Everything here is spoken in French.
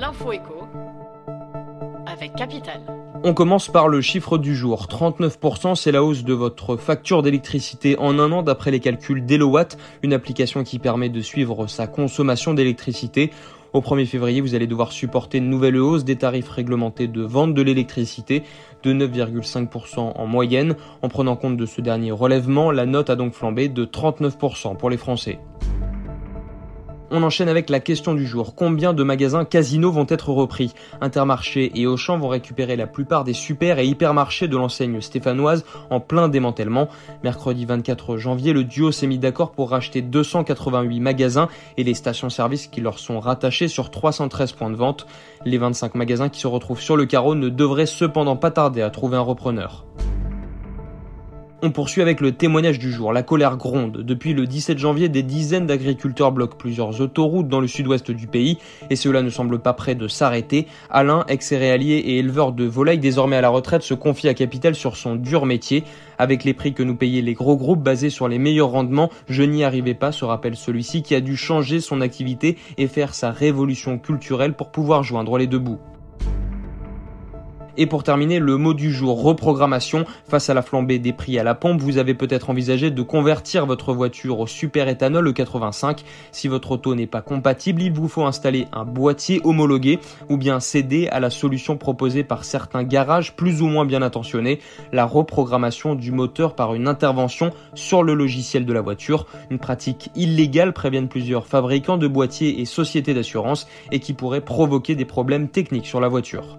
L'info écho avec Capital. On commence par le chiffre du jour. 39%, c'est la hausse de votre facture d'électricité en un an d'après les calculs d'Elowatt, une application qui permet de suivre sa consommation d'électricité. Au 1er février, vous allez devoir supporter une nouvelle hausse des tarifs réglementés de vente de l'électricité de 9,5% en moyenne. En prenant compte de ce dernier relèvement, la note a donc flambé de 39% pour les Français. On enchaîne avec la question du jour. Combien de magasins Casino vont être repris? Intermarché et Auchan vont récupérer la plupart des super et hypermarchés de l'enseigne stéphanoise en plein démantèlement. Mercredi 24 janvier, le duo s'est mis d'accord pour racheter 288 magasins et les stations-service qui leur sont rattachés sur 313 points de vente. Les 25 magasins qui se retrouvent sur le carreau ne devraient cependant pas tarder à trouver un repreneur. On poursuit avec le témoignage du jour. La colère gronde. Depuis le 17 janvier, des dizaines d'agriculteurs bloquent plusieurs autoroutes dans le sud-ouest du pays et cela ne semble pas prêt de s'arrêter. Alain, ex-céréalier et éleveur de volailles désormais à la retraite, se confie à Capital sur son dur métier. Avec les prix que nous payaient les gros groupes basés sur les meilleurs rendements, je n'y arrivais pas, se rappelle celui-ci qui a dû changer son activité et faire sa révolution culturelle pour pouvoir joindre les deux bouts. Et pour terminer, le mot du jour, reprogrammation. Face à la flambée des prix à la pompe, vous avez peut-être envisagé de convertir votre voiture au super éthanol E85. Si votre auto n'est pas compatible, il vous faut installer un boîtier homologué ou bien céder à la solution proposée par certains garages plus ou moins bien intentionnés, la reprogrammation du moteur par une intervention sur le logiciel de la voiture. Une pratique illégale préviennent plusieurs fabricants de boîtiers et sociétés d'assurance et qui pourrait provoquer des problèmes techniques sur la voiture.